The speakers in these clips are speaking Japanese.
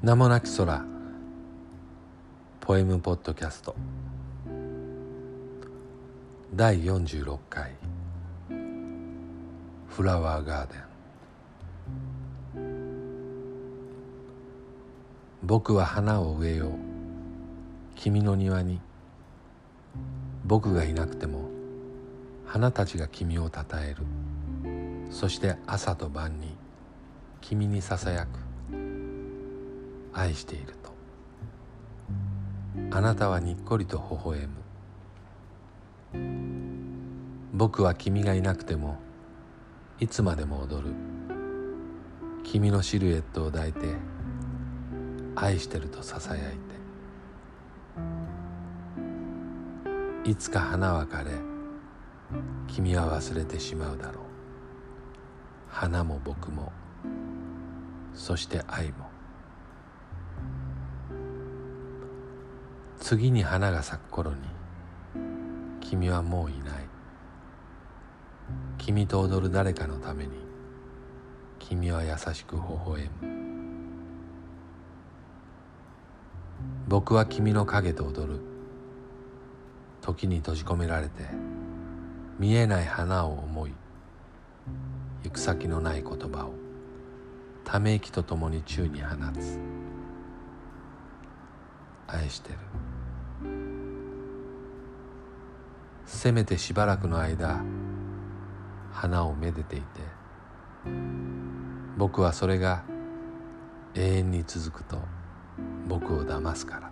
名もなき空。ポエムポッドキャスト。第46回。フラワーガーデン。僕は花を植えよう。君の庭に。僕がいなくても花たちが君をたたえる。そして朝と晩に君にささやく。愛していると。あなたはにっこりと微笑む。僕は君がいなくてもいつまでも踊る。君のシルエットを抱いて愛してるとささやいて。いつか花は枯れ君は忘れてしまうだろう。花も僕もそして愛も。次に花が咲く頃に君はもういない。君と踊る誰かのために君は優しく微笑む。僕は君の影と踊る。時に閉じ込められて見えない花を思い行く先のない言葉をため息とともに宙に放つ。愛してる。せめてしばらくの間花をめでていて僕はそれが永遠に続くと僕を騙すから。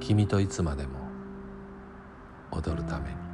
君といつまでも踊るために。